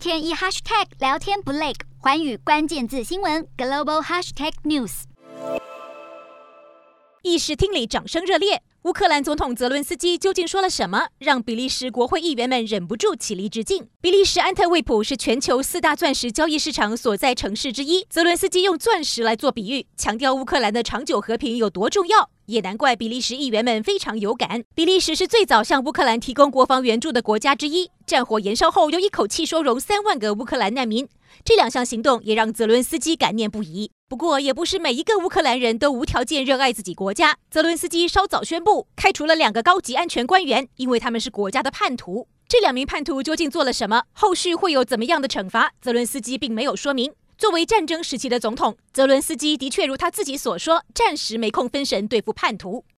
天一 hashtag 聊天不累，寰宇关键字新闻 global hashtag news。议事厅里掌声热烈。乌克兰总统泽伦斯基究竟说了什么，让比利时国会议员们忍不住起立致敬？比利时安特卫普是全球四大钻石交易市场所在城市之一。泽伦斯基用钻石来做比喻，强调乌克兰的长久和平有多重要。也难怪比利时议员们非常有感。比利时是最早向乌克兰提供国防援助的国家之一，战火延烧后又一口气收容三万个乌克兰难民，这两项行动也让泽伦斯基感念不已。不过，也不是每一个乌克兰人都无条件热爱自己国家。泽伦斯基稍早宣布开除了两个高级安全官员，因为他们是国家的叛徒。这两名叛徒究竟做了什么？后续会有怎么样的惩罚？泽伦斯基并没有说明。作为战争时期的总统，泽伦斯基的确如他自己所说，暂时没空分神对付叛徒。